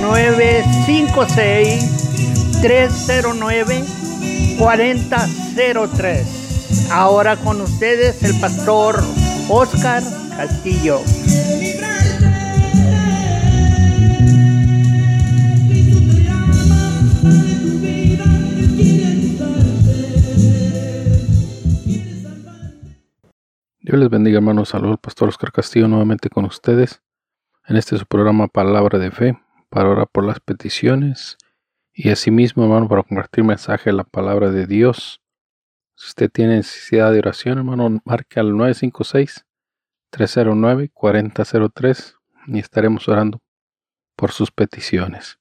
956-309-4003. Ahora con ustedes el pastor Oscar Castillo. Dios les bendiga hermanos, saludos al pastor Oscar Castillo nuevamente con ustedes en este su programa Palabra de Fe, para orar por las peticiones y asimismo, hermano, para compartir mensaje de la palabra de Dios. Si usted tiene necesidad de oración, hermano, marque al 956-309-4003 y estaremos orando por sus peticiones.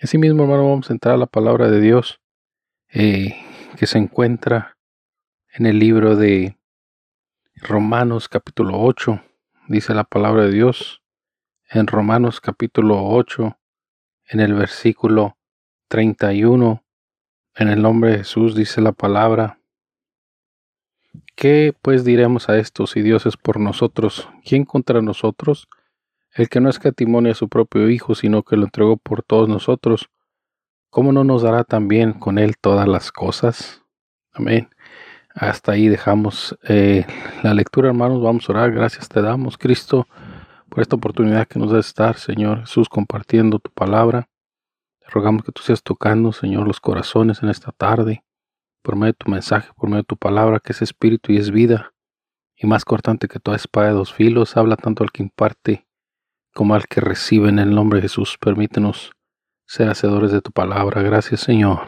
Asimismo, hermano, vamos a entrar a la palabra de Dios eh, que se encuentra en el libro de Romanos capítulo 8. Dice la palabra de Dios en Romanos capítulo 8, en el versículo 31, en el nombre de Jesús dice la palabra, ¿qué pues diremos a esto si Dios es por nosotros? ¿Quién contra nosotros? El que no escatimonia a su propio Hijo, sino que lo entregó por todos nosotros, ¿cómo no nos dará también con Él todas las cosas? Amén. Hasta ahí dejamos eh, la lectura, hermanos. Vamos a orar. Gracias te damos, Cristo por esta oportunidad que nos da estar, Señor Jesús, compartiendo tu palabra. Te rogamos que tú seas tocando, Señor, los corazones en esta tarde, por medio de tu mensaje, por medio de tu palabra, que es espíritu y es vida. Y más cortante que toda espada de dos filos, habla tanto al que imparte como al que recibe en el nombre de Jesús. Permítenos ser hacedores de tu palabra. Gracias, Señor.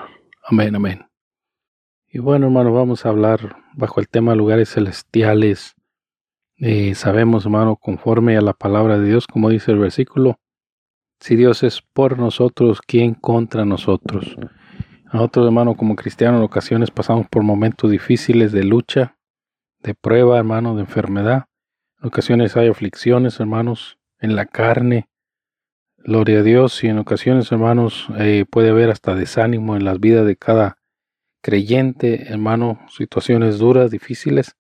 Amén, amén. Y bueno, hermano, vamos a hablar bajo el tema lugares celestiales eh, sabemos, hermano, conforme a la palabra de Dios, como dice el versículo, si Dios es por nosotros, ¿quién contra nosotros? Nosotros, hermano, como cristianos, en ocasiones pasamos por momentos difíciles de lucha, de prueba, hermano, de enfermedad. En ocasiones hay aflicciones, hermanos, en la carne. Gloria a Dios. Y en ocasiones, hermanos, eh, puede haber hasta desánimo en las vidas de cada creyente, hermano, situaciones duras, difíciles.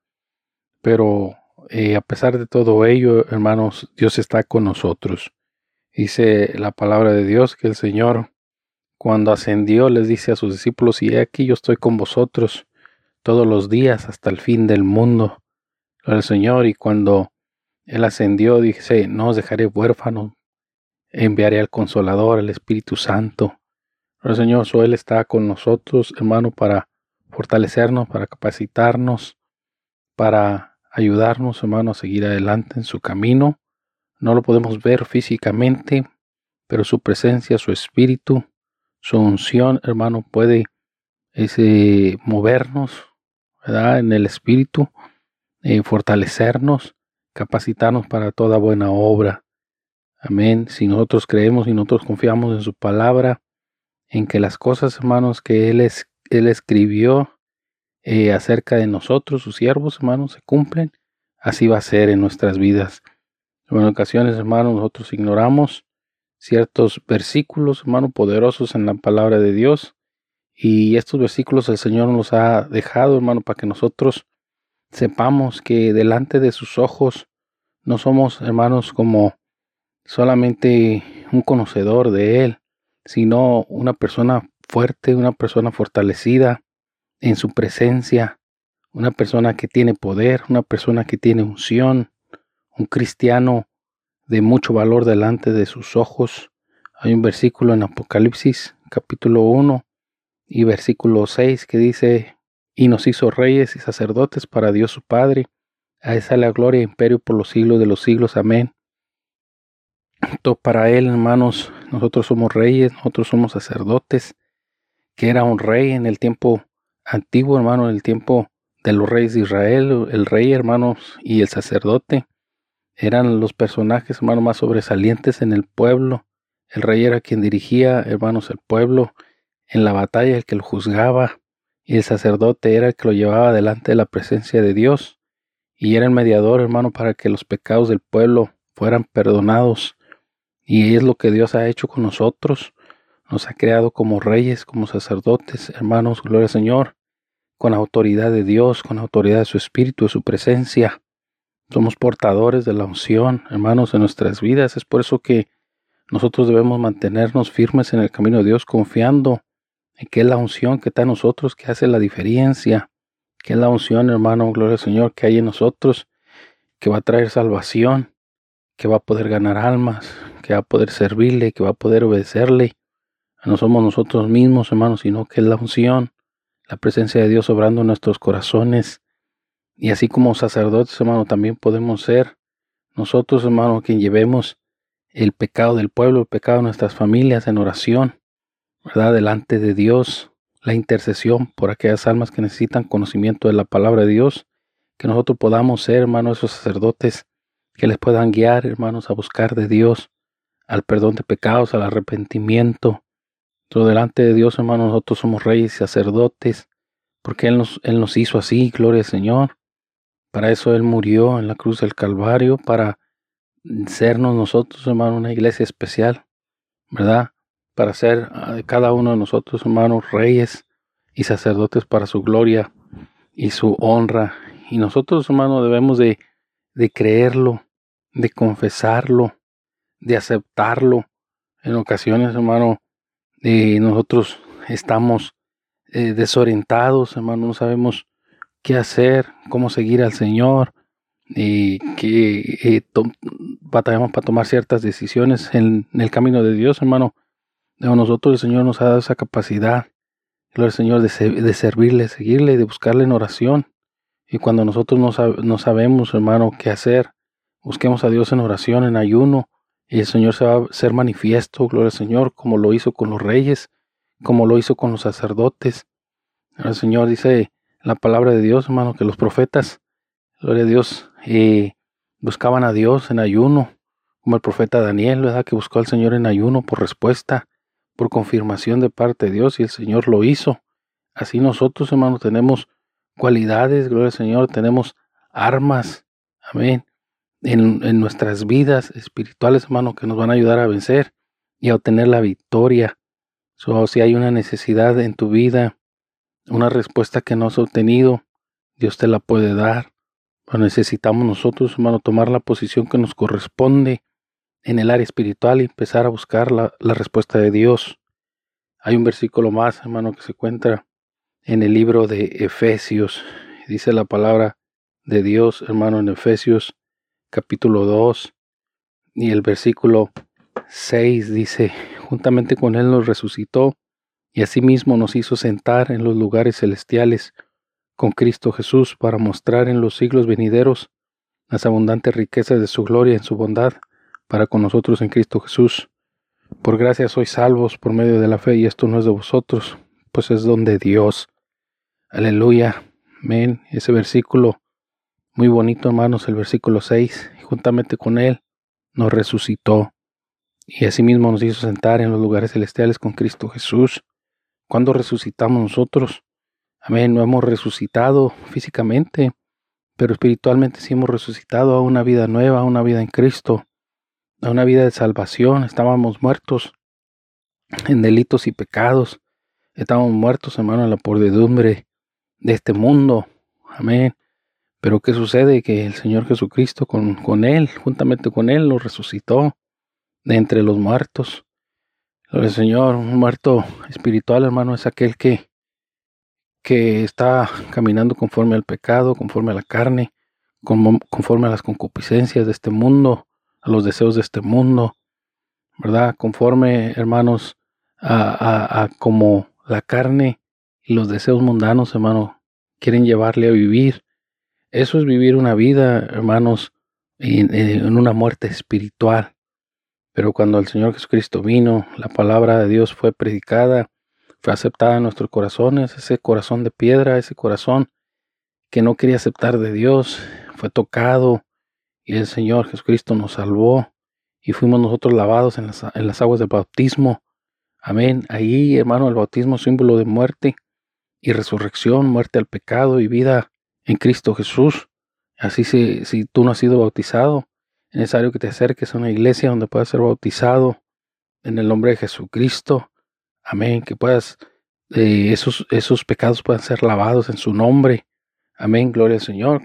Pero eh, a pesar de todo ello, hermanos, Dios está con nosotros. Dice la palabra de Dios que el Señor, cuando ascendió, les dice a sus discípulos, y he aquí yo estoy con vosotros todos los días hasta el fin del mundo. El Señor, y cuando Él ascendió, dice, no os dejaré huérfanos, enviaré al Consolador, al Espíritu Santo. El Señor, so Él está con nosotros, hermano, para fortalecernos, para capacitarnos, para ayudarnos, hermano, a seguir adelante en su camino. No lo podemos ver físicamente, pero su presencia, su espíritu, su unción, hermano, puede ese, movernos, ¿verdad? En el espíritu, eh, fortalecernos, capacitarnos para toda buena obra. Amén. Si nosotros creemos y nosotros confiamos en su palabra, en que las cosas, hermanos, que Él, es, él escribió eh, acerca de nosotros, sus siervos, hermanos, se cumplen, así va a ser en nuestras vidas. En ocasiones, hermanos, nosotros ignoramos ciertos versículos, hermanos, poderosos en la palabra de Dios. Y estos versículos el Señor nos ha dejado, hermano, para que nosotros sepamos que delante de sus ojos no somos, hermanos, como solamente un conocedor de Él, sino una persona fuerte, una persona fortalecida, en su presencia, una persona que tiene poder, una persona que tiene unción, un cristiano de mucho valor delante de sus ojos. Hay un versículo en Apocalipsis capítulo 1 y versículo 6 que dice, y nos hizo reyes y sacerdotes para Dios su Padre. A esa la gloria e imperio por los siglos de los siglos. Amén. Todo para Él, hermanos, nosotros somos reyes, nosotros somos sacerdotes, que era un rey en el tiempo antiguo, hermano, en el tiempo de los reyes de Israel, el rey, hermanos, y el sacerdote. Eran los personajes, hermano, más sobresalientes en el pueblo, El rey era quien dirigía, hermanos, el pueblo, en la batalla el que lo juzgaba, y el sacerdote era el que lo llevaba delante de la presencia de Dios, y era el mediador, hermano, para que los pecados del pueblo fueran perdonados. Y es lo que Dios ha hecho con nosotros. Nos ha creado como reyes, como sacerdotes, hermanos, gloria al Señor, con autoridad de Dios, con autoridad de su Espíritu, de su presencia. Somos portadores de la unción, hermanos, en nuestras vidas. Es por eso que nosotros debemos mantenernos firmes en el camino de Dios, confiando en que es la unción que está en nosotros que hace la diferencia, que es la unción, hermano, gloria al Señor, que hay en nosotros, que va a traer salvación, que va a poder ganar almas, que va a poder servirle, que va a poder obedecerle. No somos nosotros mismos, hermanos, sino que es la unción, la presencia de Dios obrando en nuestros corazones. Y así como sacerdotes, hermano, también podemos ser nosotros, hermano, quien llevemos el pecado del pueblo, el pecado de nuestras familias en oración, ¿verdad? Delante de Dios, la intercesión por aquellas almas que necesitan conocimiento de la palabra de Dios, que nosotros podamos ser, hermanos, esos sacerdotes que les puedan guiar, hermanos, a buscar de Dios, al perdón de pecados, al arrepentimiento. Delante de Dios, hermanos, nosotros somos reyes y sacerdotes, porque Él nos, Él nos hizo así, gloria al Señor. Para eso Él murió en la cruz del Calvario, para sernos nosotros, hermano, una iglesia especial, ¿verdad? para ser ah, cada uno de nosotros, hermanos, reyes y sacerdotes para su gloria y su honra. Y nosotros, hermanos, debemos de, de creerlo, de confesarlo, de aceptarlo. En ocasiones, hermano, eh, nosotros estamos eh, desorientados, hermano, no sabemos qué hacer, cómo seguir al Señor, y que eh, batallamos para tomar ciertas decisiones en, el camino de Dios, hermano nosotros el Señor nos ha dado esa capacidad, gloria al Señor, de, de servirle, seguirle, de buscarle en oración. Y cuando nosotros no, sabemos, hermano, qué hacer, busquemos a Dios en oración, en ayuno, y el Señor se va a ser manifiesto, gloria al Señor, como lo hizo con los reyes, como lo hizo con los sacerdotes. El Señor dice la palabra de Dios, hermano, que los profetas, gloria a Dios, eh, buscaban a Dios en ayuno, como el profeta Daniel, ¿verdad? Que buscó al Señor en ayuno por respuesta por confirmación de parte de Dios y el Señor lo hizo. Así nosotros, hermanos, tenemos cualidades, gloria al Señor, tenemos armas, amén, en, nuestras vidas espirituales, hermano, que nos van a ayudar a vencer y a obtener la victoria. So, si hay una necesidad en tu vida, una respuesta que no has obtenido, Dios te la puede dar. Pero necesitamos nosotros, hermano, tomar la posición que nos corresponde en el área espiritual y empezar a buscar la, respuesta de Dios. Hay un versículo más, hermano, que se encuentra en el libro de Efesios. Dice la palabra de Dios, hermano, en Efesios capítulo 2 y el versículo 6 dice, juntamente con Él nos resucitó y asimismo nos hizo sentar en los lugares celestiales con Cristo Jesús para mostrar en los siglos venideros las abundantes riquezas de su gloria en su bondad para con nosotros en Cristo Jesús. Por gracia sois salvos por medio de la fe y esto no es de vosotros, pues es don de Dios. Aleluya. Amén. Ese versículo muy bonito, hermanos, el versículo 6, y juntamente con él nos resucitó y asimismo nos hizo sentar en los lugares celestiales con Cristo Jesús. Cuando resucitamos nosotros? Amén, no hemos resucitado físicamente, pero espiritualmente sí hemos resucitado a una vida nueva, a una vida en Cristo a una vida de salvación. Estábamos muertos en delitos y pecados. Estábamos muertos, hermano, en la podredumbre de este mundo. Amén. Pero ¿qué sucede? Que el Señor Jesucristo con, con Él, juntamente con Él, lo resucitó de entre los muertos. El Señor, un muerto espiritual, hermano, es aquel que, que está caminando conforme al pecado, conforme a la carne, conforme a las concupiscencias de este mundo, a los deseos de este mundo, ¿verdad? Conforme, hermanos, a, a, como la carne y los deseos mundanos, hermano, quieren llevarle a vivir. Eso es vivir una vida, hermanos, en, una muerte espiritual. Pero cuando el Señor Jesucristo vino, la palabra de Dios fue predicada, fue aceptada en nuestros corazones, ese corazón de piedra, ese corazón que no quería aceptar de Dios, fue tocado, y el Señor Jesucristo nos salvó y fuimos nosotros lavados en las, en las aguas del bautismo. Amén. Ahí, hermano, el bautismo símbolo de muerte y resurrección, muerte al pecado y vida en Cristo Jesús. Así si, si tú no has sido bautizado, es necesario que te acerques a una iglesia donde puedas ser bautizado en el nombre de Jesucristo. Amén. Que puedas, eh, esos, esos pecados puedan ser lavados en su nombre. Amén. Gloria al Señor.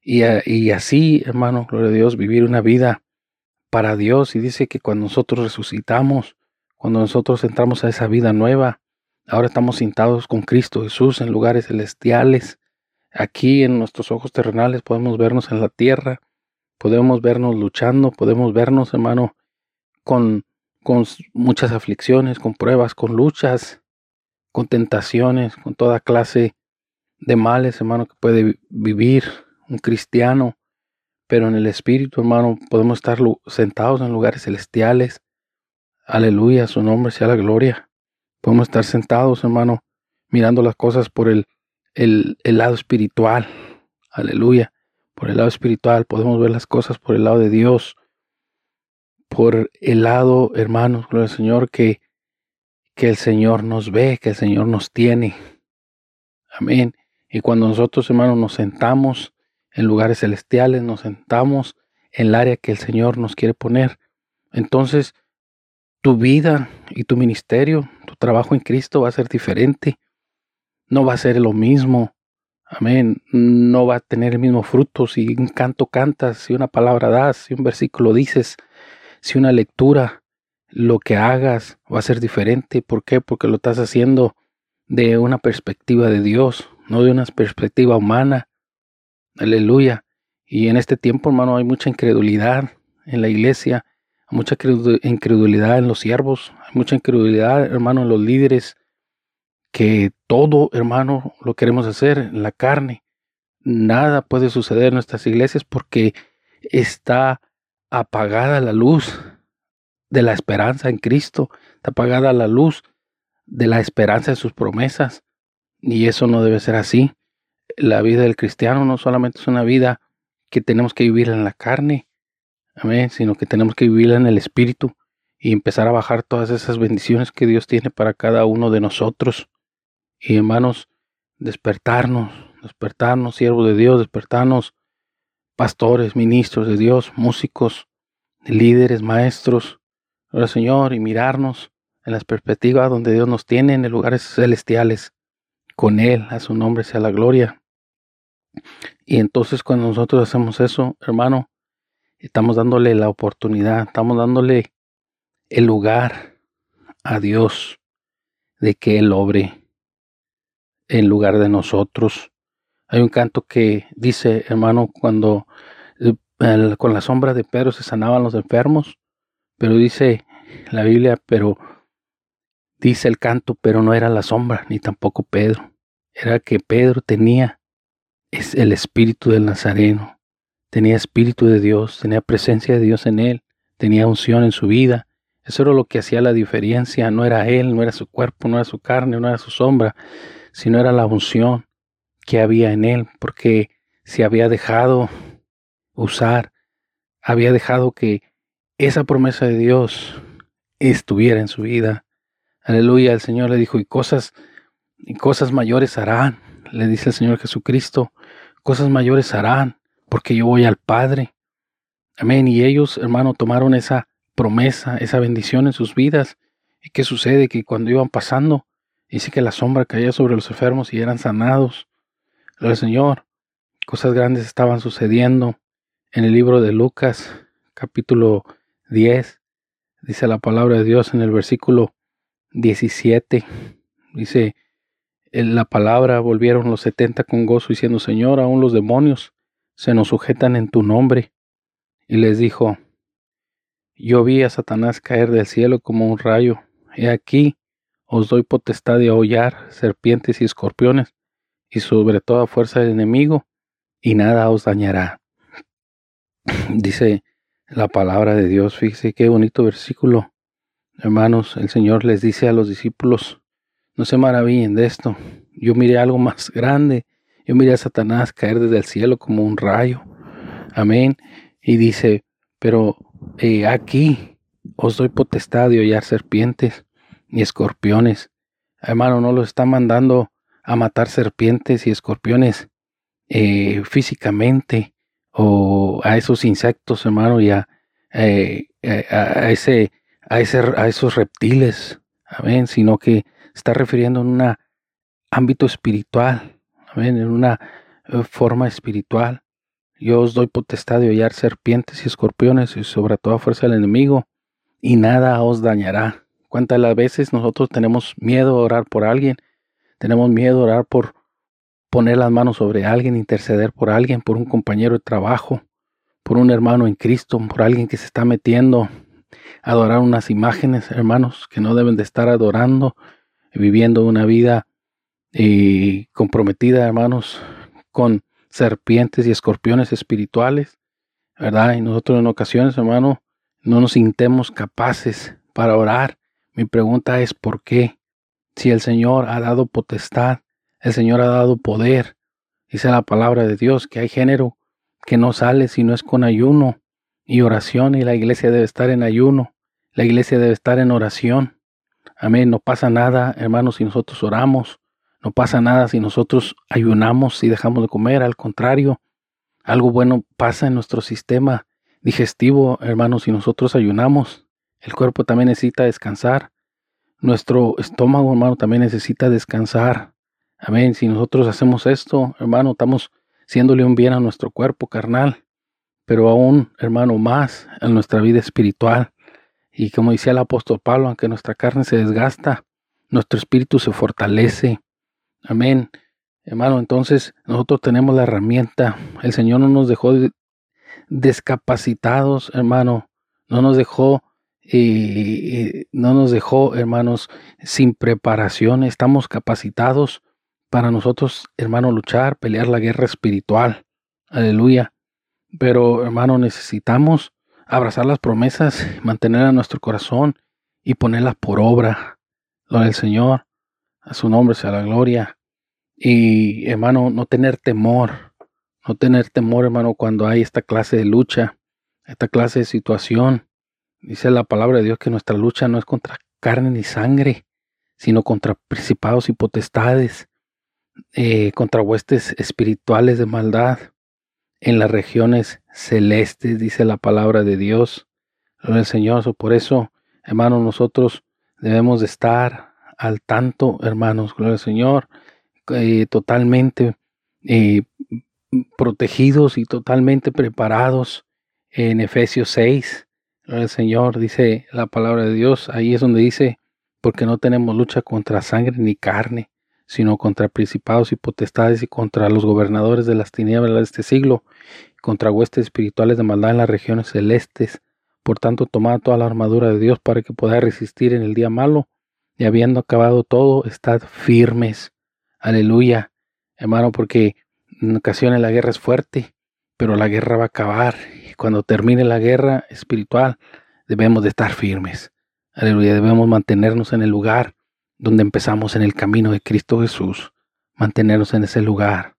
Y, y así, hermano, gloria a Dios, vivir una vida para Dios. Y dice que cuando nosotros resucitamos, cuando nosotros entramos a esa vida nueva, ahora estamos sentados con Cristo Jesús en lugares celestiales. Aquí en nuestros ojos terrenales podemos vernos en la tierra, podemos vernos luchando, podemos vernos, hermano, con, con muchas aflicciones, con pruebas, con luchas, con tentaciones, con toda clase de males, hermano, que puede vivir un cristiano. Pero en el Espíritu, hermano, podemos estar sentados en lugares celestiales. Aleluya, su nombre sea la gloria. Podemos estar sentados, hermano, mirando las cosas por el, el, el lado espiritual. Aleluya. Por el lado espiritual podemos ver las cosas por el lado de Dios. Por el lado, hermanos, gloria Señor, que, que el Señor nos ve, que el Señor nos tiene. Amén. Y cuando nosotros, hermanos, nos sentamos en lugares celestiales, nos sentamos en el área que el Señor nos quiere poner. Entonces, tu vida y tu ministerio, tu trabajo en Cristo va a ser diferente. No va a ser lo mismo. Amén. No va a tener el mismo fruto si un canto cantas, si una palabra das, si un versículo dices, si una lectura, lo que hagas va a ser diferente. ¿Por qué? Porque lo estás haciendo de una perspectiva de Dios, no de una perspectiva humana. Aleluya. Y en este tiempo, hermano, hay mucha incredulidad en la iglesia, mucha incredulidad en los siervos, hay mucha incredulidad, hermano, en los líderes, que todo, hermano, lo queremos hacer en la carne. Nada puede suceder en nuestras iglesias porque está apagada la luz de la esperanza en Cristo, está apagada la luz de la esperanza en sus promesas. Y eso no debe ser así la vida del cristiano no solamente es una vida que tenemos que vivir en la carne, amén, sino que tenemos que vivirla en el espíritu y empezar a bajar todas esas bendiciones que Dios tiene para cada uno de nosotros. Y hermanos, despertarnos, despertarnos, siervos de Dios, despertarnos, pastores, ministros de Dios, músicos, líderes, maestros, ahora Señor, y mirarnos en las perspectivas donde Dios nos tiene en lugares celestiales. Con Él, a su nombre sea la gloria. Y entonces cuando nosotros hacemos eso, hermano, estamos dándole la oportunidad, estamos dándole el lugar a Dios de que Él obre en lugar de nosotros. Hay un canto que dice, hermano, cuando con la sombra de Pedro se sanaban los enfermos, pero dice la Biblia, pero dice el canto, pero no era la sombra, ni tampoco Pedro. Era que Pedro tenía es el espíritu del Nazareno. Tenía espíritu de Dios, tenía presencia de Dios en él, tenía unción en su vida. Eso era lo que hacía la diferencia. No era él, no era su cuerpo, no era su carne, no era su sombra, sino era la unción que había en él, porque se había dejado usar, había dejado que esa promesa de Dios estuviera en su vida. Aleluya, el Señor le dijo, y cosas, y cosas mayores harán, le dice el Señor Jesucristo, cosas mayores harán, porque yo voy al Padre. Amén. Y ellos, hermano, tomaron esa promesa, esa bendición en sus vidas. ¿Y qué sucede? Que cuando iban pasando, dice que la sombra caía sobre los enfermos y eran sanados. El Señor, cosas grandes estaban sucediendo. En el libro de Lucas, capítulo 10, dice la palabra de Dios en el versículo 17. Dice, en la palabra volvieron los setenta con gozo, diciendo, Señor, aún los demonios se nos sujetan en tu nombre. Y les dijo, Yo vi a Satanás caer del cielo como un rayo. He aquí, os doy potestad de aullar serpientes y escorpiones, y sobre toda fuerza del enemigo, y nada os dañará. Dice la palabra de Dios, fíjese qué bonito versículo. Hermanos, el Señor les dice a los discípulos, no se maravillen de esto. Yo miré algo más grande. Yo miré a Satanás caer desde el cielo como un rayo. Amén. Y dice, pero eh, aquí os doy potestad de hollar serpientes y escorpiones. Hermano, no lo está mandando a matar serpientes y escorpiones eh, físicamente o a esos insectos, hermano, y a, eh, a, ese, a, ese, a esos reptiles, amén, sino que está refiriendo en un ámbito espiritual, amén, en una eh, forma espiritual. Yo os doy potestad de hollar serpientes y escorpiones y sobre toda fuerza del enemigo, y nada os dañará. ¿Cuántas las veces nosotros tenemos miedo a orar por alguien? Tenemos miedo a orar por poner las manos sobre alguien, interceder por alguien, por un compañero de trabajo, por un hermano en Cristo, por alguien que se está metiendo a adorar unas imágenes, hermanos, que no deben de estar adorando, viviendo una vida eh, comprometida, hermanos, con serpientes y escorpiones espirituales, ¿verdad? Y nosotros en ocasiones, hermano, no nos sintemos capaces para orar. Mi pregunta es, ¿por qué? Si el Señor ha dado potestad, el Señor ha dado poder, dice la palabra de Dios, que hay género que no sale si no es con ayuno y oración, y la iglesia debe estar en ayuno, la iglesia debe estar en oración. Amén, no pasa nada, hermanos, si nosotros oramos, no pasa nada si nosotros ayunamos y dejamos de comer, al contrario, algo bueno pasa en nuestro sistema digestivo, hermanos, si nosotros ayunamos. El cuerpo también necesita descansar. Nuestro estómago, hermano, también necesita descansar. Amén. Si nosotros hacemos esto, hermano, estamos haciéndole un bien a nuestro cuerpo carnal, pero aún, hermano, más a nuestra vida espiritual. Y como decía el apóstol Pablo, aunque nuestra carne se desgasta, nuestro espíritu se fortalece. Amén. Hermano, entonces nosotros tenemos la herramienta. El Señor no nos dejó descapacitados, hermano. No nos dejó, eh, no nos dejó, hermanos, sin preparación. Estamos capacitados para nosotros, hermano, luchar, pelear la guerra espiritual. Aleluya. Pero, hermano, necesitamos abrazar las promesas, mantener a nuestro corazón y ponerlas por obra. Gloria al Señor. A su nombre sea la gloria. Y, hermano, no tener temor. No tener temor, hermano, cuando hay esta clase de lucha, esta clase de situación. Dice la palabra de Dios que nuestra lucha no es contra carne ni sangre, sino contra principados y potestades, eh, contra huestes espirituales de maldad en las regiones celestes, dice la palabra de Dios. Al Señor. Por eso, hermanos, nosotros debemos de estar al tanto, hermanos, gloria al Señor, eh, totalmente eh, protegidos y totalmente preparados en Efesios 6. Al Señor, dice la palabra de Dios. Ahí es donde dice, porque no tenemos lucha contra sangre ni carne, sino contra principados y potestades y contra los gobernadores de las tinieblas de este siglo, contra huestes espirituales de maldad en las regiones celestes. Por tanto, tomad toda la armadura de Dios para que podáis resistir en el día malo, y habiendo acabado todo, estad firmes. Aleluya, hermano, porque en ocasiones la guerra es fuerte, pero la guerra va a acabar, cuando termine la guerra espiritual, debemos de estar firmes. Aleluya, debemos mantenernos en el lugar donde empezamos en el camino de Cristo Jesús, mantenernos en ese lugar.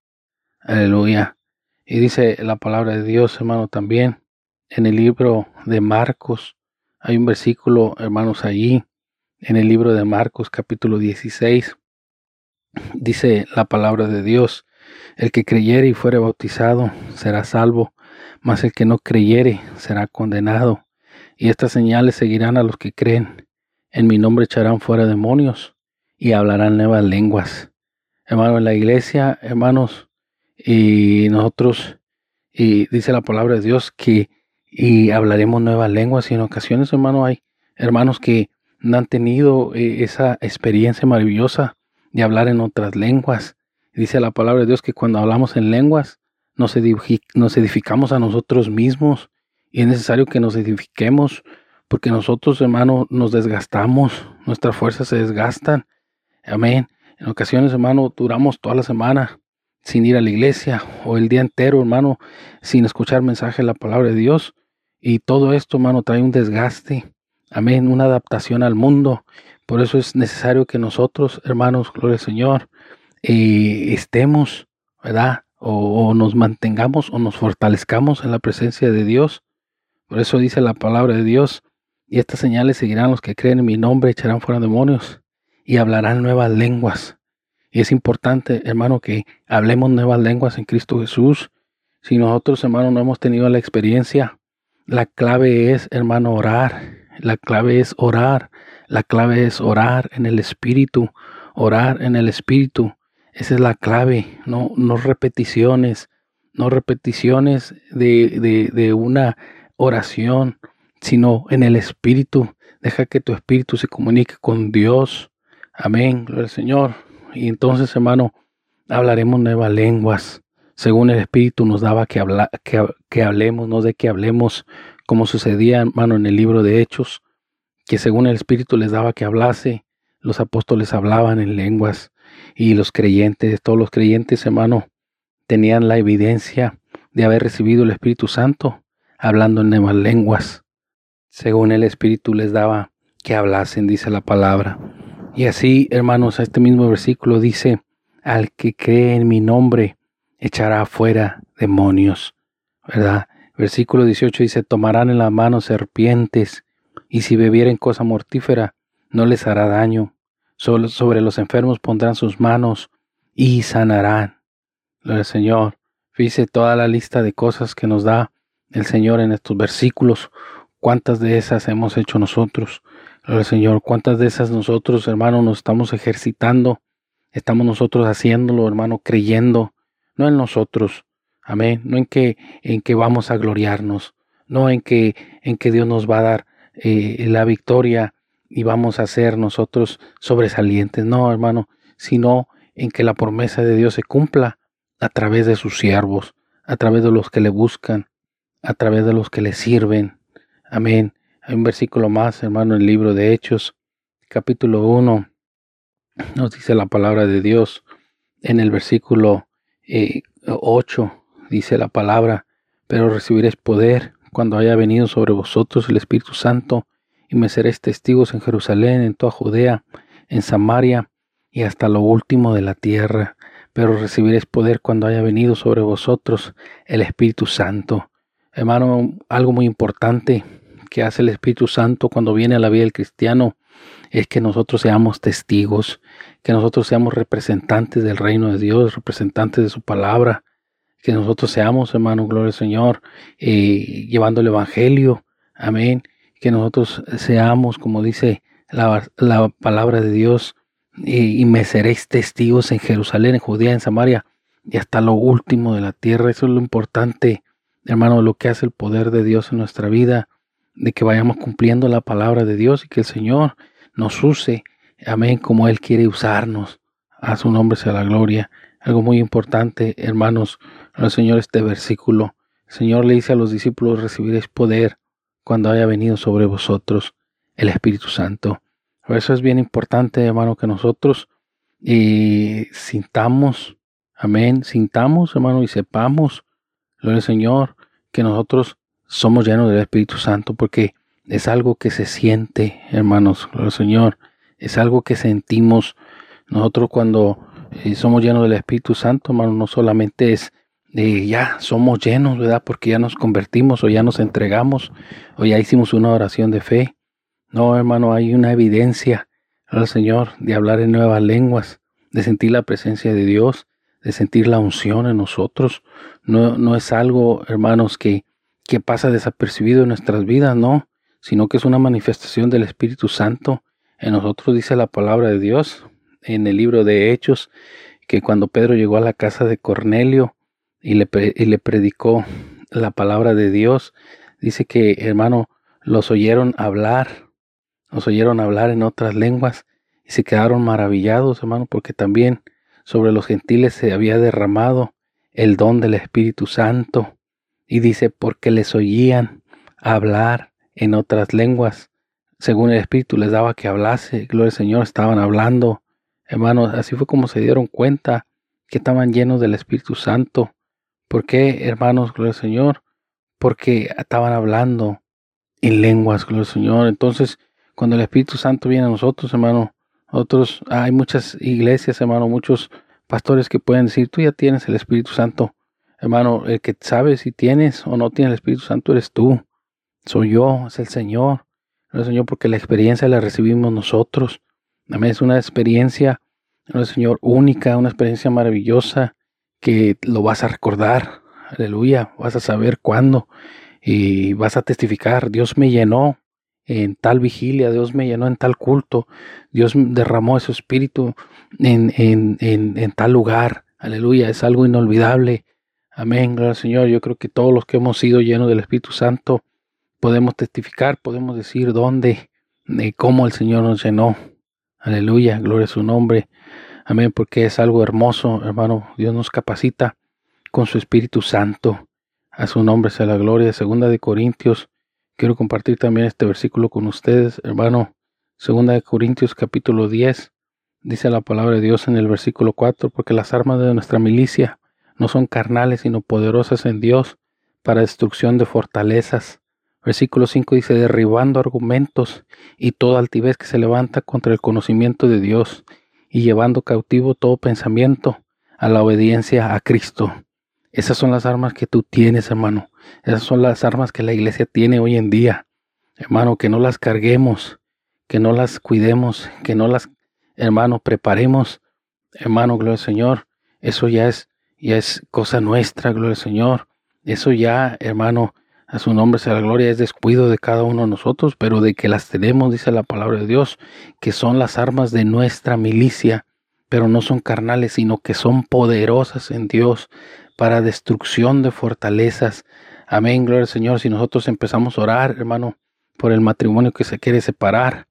Aleluya. Y dice la palabra de Dios, hermano, también en el libro de Marcos. Hay un versículo, hermanos, allí, en el libro de Marcos capítulo 16. Dice la palabra de Dios, el que creyere y fuere bautizado será salvo, mas el que no creyere será condenado. Y estas señales seguirán a los que creen en mi nombre echarán fuera demonios y hablarán nuevas lenguas. Hermano, en la iglesia, hermanos, y nosotros, y dice la palabra de Dios que y hablaremos nuevas lenguas y en ocasiones, hermano, hay hermanos que no han tenido eh, esa experiencia maravillosa de hablar en otras lenguas. Dice la palabra de Dios que cuando hablamos en lenguas nos, edificamos a nosotros mismos y es necesario que nos edifiquemos porque nosotros, hermano, nos desgastamos, nuestras fuerzas se desgastan. Amén. En ocasiones, hermano, duramos toda la semana sin ir a la iglesia o el día entero, hermano, sin escuchar mensaje de la palabra de Dios. Y todo esto, hermano, trae un desgaste. Amén. Una adaptación al mundo. Por eso es necesario que nosotros, hermanos, gloria al Señor, eh, estemos, ¿verdad? O nos mantengamos o nos fortalezcamos en la presencia de Dios Por eso dice la palabra de Dios, y estas señales seguirán los que creen en mi nombre, echarán fuera demonios y hablarán nuevas lenguas. Y es importante, hermano, que hablemos nuevas lenguas en Cristo Jesús. Si nosotros, hermano, no hemos tenido la experiencia, la clave es, hermano, orar. La clave es orar. La clave es orar en el Espíritu. Orar en el Espíritu. Esa es la clave. No, no repeticiones. No repeticiones de, de una oración, sino en el Espíritu. Deja que tu Espíritu se comunique con Dios. Amén. Gloria al Señor. Y entonces, hermano, hablaremos nuevas lenguas, según el Espíritu nos daba que, habla, que, hablemos, no de que hablemos, como sucedía, hermano, en el libro de Hechos, que según el Espíritu les daba que hablase, los apóstoles hablaban en lenguas y los creyentes, todos los creyentes, hermano, tenían la evidencia de haber recibido el Espíritu Santo, hablando en nuevas lenguas, según el Espíritu les daba que hablasen, dice la palabra. Y así, hermanos, este mismo versículo dice, al que cree en mi nombre, echará fuera demonios, ¿verdad? Versículo 18 dice, tomarán en la mano serpientes, y si bebieren cosa mortífera, no les hará daño. Sobre los enfermos pondrán sus manos y sanarán. Gloria Señor. Fíjese toda la lista de cosas que nos da el Señor en estos versículos. ¿Cuántas de esas hemos hecho nosotros? Gloria Señor, ¿cuántas de esas nosotros, hermano, nos estamos ejercitando? Estamos nosotros haciéndolo, hermano, creyendo, no en nosotros, amén, no en que, en que vamos a gloriarnos, no en que, en que Dios nos va a dar eh, la victoria y vamos a ser nosotros sobresalientes, no, hermano, sino en que la promesa de Dios se cumpla a través de sus siervos, a través de los que le buscan, a través de los que le sirven. Amén. Hay un versículo más, hermano, en el libro de Hechos, capítulo 1, nos dice la palabra de Dios. En el versículo 8 eh, dice la palabra, pero recibiréis poder cuando haya venido sobre vosotros el Espíritu Santo, y me seréis testigos en Jerusalén, en toda Judea, en Samaria y hasta lo último de la tierra. Pero recibiréis poder cuando haya venido sobre vosotros el Espíritu Santo. Hermano, algo muy importante que hace el Espíritu Santo cuando viene a la vida del cristiano es que nosotros seamos testigos, que nosotros seamos representantes del reino de Dios, representantes de su palabra, que nosotros seamos, hermano, gloria al Señor, eh, llevando el Evangelio, amén, que nosotros seamos, como dice la, palabra de Dios, y, y, me seréis testigos en Jerusalén, en Judea, en Samaria, y hasta lo último de la tierra. Eso es lo importante, hermano, lo que hace el poder de Dios en nuestra vida de que vayamos cumpliendo la palabra de Dios y que el Señor nos use, amén, como Él quiere usarnos. A su nombre sea la gloria. Algo muy importante, hermanos, el Señor este versículo. El Señor le dice a los discípulos, recibiréis poder cuando haya venido sobre vosotros el Espíritu Santo. Por eso es bien importante, hermano, que nosotros y sintamos, amén, sintamos, hermano, y sepamos, gloria al Señor, que nosotros somos llenos del Espíritu Santo porque es algo que se siente, hermanos, el Señor, es algo que sentimos nosotros cuando eh, somos llenos del Espíritu Santo, hermano, no solamente es de ya somos llenos, ¿verdad? Porque ya nos convertimos o ya nos entregamos o ya hicimos una oración de fe. No, hermano, hay una evidencia al Señor de hablar en nuevas lenguas, de sentir la presencia de Dios, de sentir la unción en nosotros. No, no es algo, hermanos, que que pasa desapercibido en nuestras vidas, no, sino que es una manifestación del Espíritu Santo. En nosotros dice la palabra de Dios en el libro de Hechos, que cuando Pedro llegó a la casa de Cornelio y le, y le predicó la palabra de Dios, dice que, hermano, los oyeron hablar, los oyeron hablar en otras lenguas y se quedaron maravillados, hermano, porque también sobre los gentiles se había derramado el don del Espíritu Santo. Y dice, porque les oían hablar en otras lenguas. Según el Espíritu les daba que hablase, gloria al Señor, estaban hablando. Hermanos, así fue como se dieron cuenta que estaban llenos del Espíritu Santo. ¿Por qué, hermanos, gloria al Señor? Porque estaban hablando en lenguas, gloria al Señor. Entonces, cuando el Espíritu Santo viene a nosotros, hermano, nosotros, hay muchas iglesias, hermano, muchos pastores que pueden decir, tú ya tienes el Espíritu Santo. Hermano, el que sabe si tienes o no tienes el Espíritu Santo eres tú. soy yo, es el Señor. Al Señor, porque la experiencia la recibimos nosotros. Amén. Es una experiencia, gloria Señor, única, una experiencia maravillosa que lo vas a recordar. Aleluya. Vas a saber cuándo y vas a testificar. Dios me llenó en tal vigilia, Dios me llenó en tal culto, Dios derramó su espíritu en, en, en, en tal lugar. Aleluya. Es algo inolvidable. Amén, gloria al Señor. Yo creo que todos los que hemos sido llenos del Espíritu Santo podemos testificar, podemos decir dónde, y cómo el Señor nos llenó. Aleluya, gloria a su nombre. Amén, porque es algo hermoso, hermano. Dios nos capacita con su Espíritu Santo. A su nombre sea la gloria. Segunda de Corintios. Quiero compartir también este versículo con ustedes, hermano. Segunda de Corintios capítulo 10. Dice la palabra de Dios en el versículo 4, porque las armas de nuestra milicia no son carnales, sino poderosas en Dios para destrucción de fortalezas. Versículo 5 dice, derribando argumentos y toda altivez que se levanta contra el conocimiento de Dios y llevando cautivo todo pensamiento a la obediencia a Cristo. Esas son las armas que tú tienes, hermano. Esas son las armas que la iglesia tiene hoy en día. Hermano, que no las carguemos, que no las cuidemos, que no las, hermano, preparemos. Hermano, gloria al Señor. Eso ya es ya es cosa nuestra, gloria al Señor. Eso ya, hermano, a su nombre sea la gloria, es descuido de cada uno de nosotros, pero de que las tenemos, dice la palabra de Dios, que son las armas de nuestra milicia, pero no son carnales, sino que son poderosas en Dios para destrucción de fortalezas. Amén, gloria al Señor. Si nosotros empezamos a orar, hermano, por el matrimonio que se quiere separar,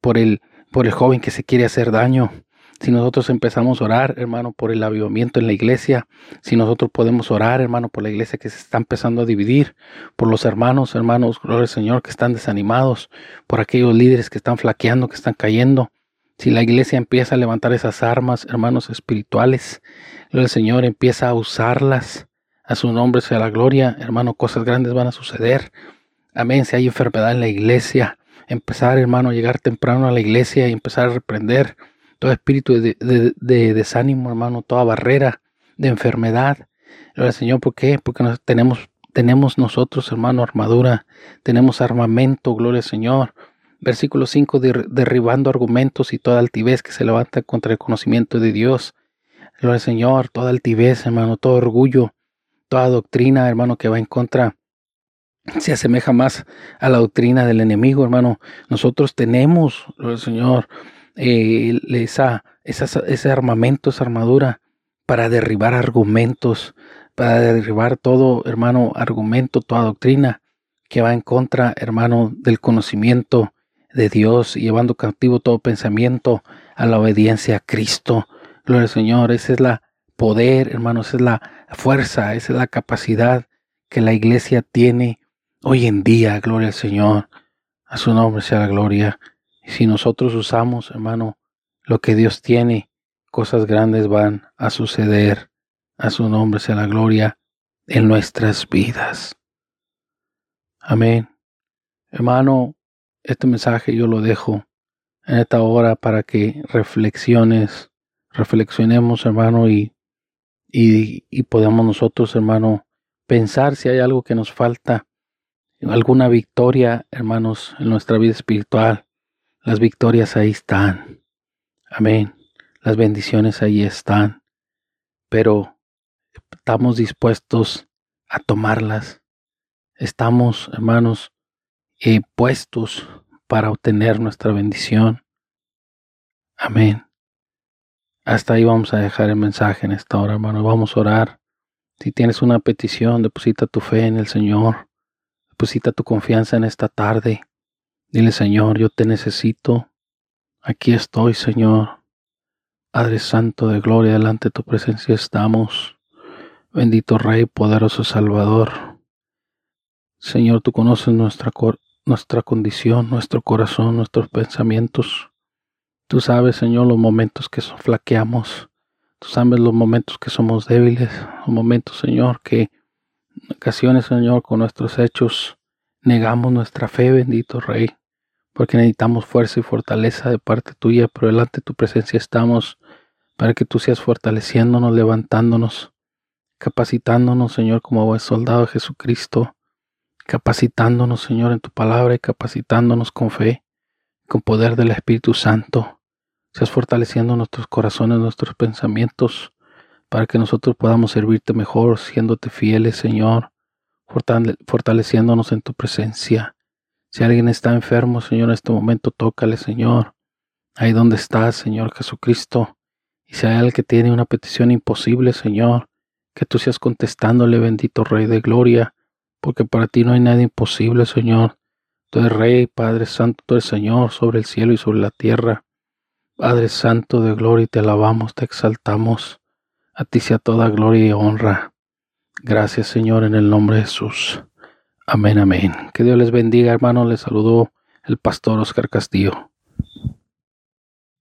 por el, por el joven que se quiere hacer daño, si nosotros empezamos a orar, hermano, por el avivamiento en la iglesia, si nosotros podemos orar, hermano, por la iglesia que se está empezando a dividir, por los hermanos, hermanos, gloria al Señor, que están desanimados, por aquellos líderes que están flaqueando, que están cayendo. Si la iglesia empieza a levantar esas armas, hermanos espirituales, el Señor empieza a usarlas. A su nombre sea la gloria, hermano, cosas grandes van a suceder. Amén. Si hay enfermedad en la iglesia, empezar, hermano, a llegar temprano a la iglesia y empezar a reprender todo espíritu de, desánimo, hermano, toda barrera de enfermedad. Gloria al Señor, ¿por qué? Porque tenemos, tenemos nosotros, hermano, armadura, tenemos armamento, gloria al Señor. Versículo 5, derribando argumentos y toda altivez que se levanta contra el conocimiento de Dios. Gloria al Señor, toda altivez, hermano, todo orgullo, toda doctrina, hermano, que va en contra se asemeja más a la doctrina del enemigo, hermano. Nosotros tenemos, gloria al Señor, eh, esa, ese armamento, esa armadura para derribar argumentos, para derribar todo, hermano, argumento, toda doctrina que va en contra, hermano, del conocimiento de Dios llevando cautivo todo pensamiento a la obediencia a Cristo. Gloria al Señor, esa es la poder, hermano, esa es la fuerza, esa es la capacidad que la iglesia tiene hoy en día. Gloria al Señor. A su nombre sea la gloria. Y si nosotros usamos, hermano, lo que Dios tiene, cosas grandes van a suceder. A su nombre sea la gloria en nuestras vidas. Amén. Hermano, este mensaje yo lo dejo en esta hora para que reflexiones, reflexionemos, hermano, y, y, y podamos nosotros, hermano, pensar si hay algo que nos falta, alguna victoria, hermanos, en nuestra vida espiritual las victorias ahí están. Amén. Las bendiciones ahí están. Pero estamos dispuestos a tomarlas. Estamos, hermanos, eh, puestos para obtener nuestra bendición. Amén. Hasta ahí vamos a dejar el mensaje en esta hora, hermano. Vamos a orar. Si tienes una petición, deposita tu fe en el Señor. Deposita tu confianza en esta tarde. Dile, Señor, yo te necesito. Aquí estoy, Señor. Padre Santo de Gloria, delante de tu presencia estamos. Bendito Rey, poderoso Salvador. Señor, tú conoces nuestra, nuestra condición, nuestro corazón, nuestros pensamientos. Tú sabes, Señor, los momentos que flaqueamos. Tú sabes los momentos que somos débiles. Los momentos, Señor, que en ocasiones, Señor, con nuestros hechos negamos nuestra fe, bendito Rey, porque necesitamos fuerza y fortaleza de parte tuya, pero delante de tu presencia estamos para que tú seas fortaleciéndonos, levantándonos, capacitándonos, Señor, como buen soldado de Jesucristo, capacitándonos, Señor, en tu palabra y capacitándonos con fe, con poder del Espíritu Santo. Seas fortaleciendo nuestros corazones, nuestros pensamientos, para que nosotros podamos servirte mejor, siéndote fieles, Señor, fortaleciéndonos en tu presencia. Si alguien está enfermo, Señor, en este momento, tócale, Señor. Ahí donde estás, Señor Jesucristo. Y si hay alguien que tiene una petición imposible, Señor, que tú seas contestándole, bendito Rey de Gloria, porque para ti no hay nada imposible, Señor. Tú eres Rey, Padre Santo, tú eres Señor sobre el cielo y sobre la tierra. Padre Santo de Gloria, te alabamos, te exaltamos. A ti sea toda gloria y honra. Gracias, Señor, en el nombre de Jesús. Amén, amén. Que Dios les bendiga, hermano. Les saludó el pastor Oscar Castillo.